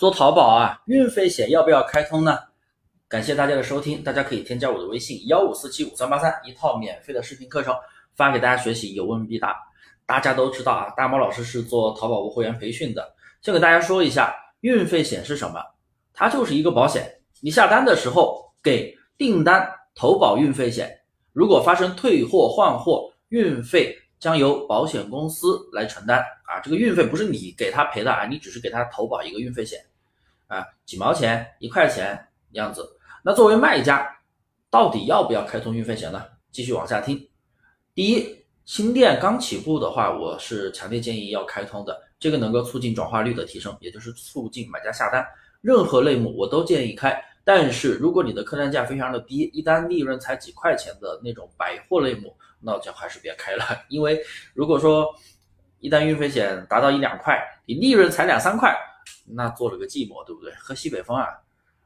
做淘宝啊，运费险要不要开通呢？感谢大家的收听，大家可以添加我的微信幺五四七五三八三，一套免费的视频课程发给大家学习，有问必答。大家都知道啊，大猫老师是做淘宝无货源培训的，先给大家说一下运费险是什么，它就是一个保险，你下单的时候给订单投保运费险，如果发生退货换货，运费将由保险公司来承担啊，这个运费不是你给他赔的啊，你只是给他投保一个运费险。啊，几毛钱、一块钱样子。那作为卖家，到底要不要开通运费险呢？继续往下听。第一，新店刚起步的话，我是强烈建议要开通的，这个能够促进转化率的提升，也就是促进买家下单。任何类目我都建议开，但是如果你的客单价非常的低，一单利润才几块钱的那种百货类目，那就还是别开了。因为如果说一单运费险达到一两块，你利润才两三块。那做了个寂寞，对不对？喝西北风啊。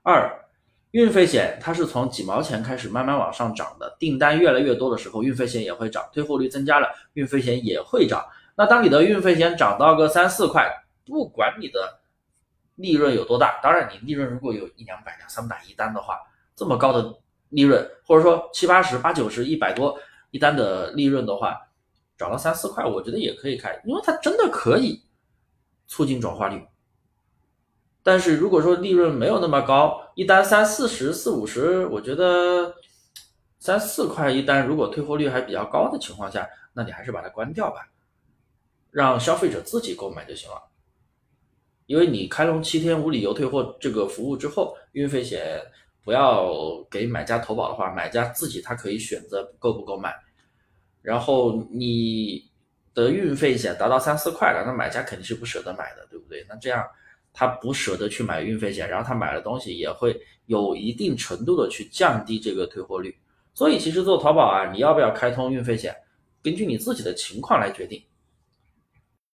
二，运费险它是从几毛钱开始慢慢往上涨的，订单越来越多的时候，运费险也会涨，退货率增加了，运费险也会涨。那当你的运费险涨到个三四块，不管你的利润有多大，当然你利润如果有一两百、两三百一单的话，这么高的利润，或者说七八十、八九十、一百多一单的利润的话，涨到三四块，我觉得也可以开，因为它真的可以促进转化率。但是如果说利润没有那么高，一单三四十、四五十，我觉得三四块一单，如果退货率还比较高的情况下，那你还是把它关掉吧，让消费者自己购买就行了。因为你开通七天无理由退货这个服务之后，运费险不要给买家投保的话，买家自己他可以选择购不购买。然后你的运费险达到三四块了，那买家肯定是不舍得买的，对不对？那这样。他不舍得去买运费险，然后他买了东西也会有一定程度的去降低这个退货率。所以其实做淘宝啊，你要不要开通运费险，根据你自己的情况来决定。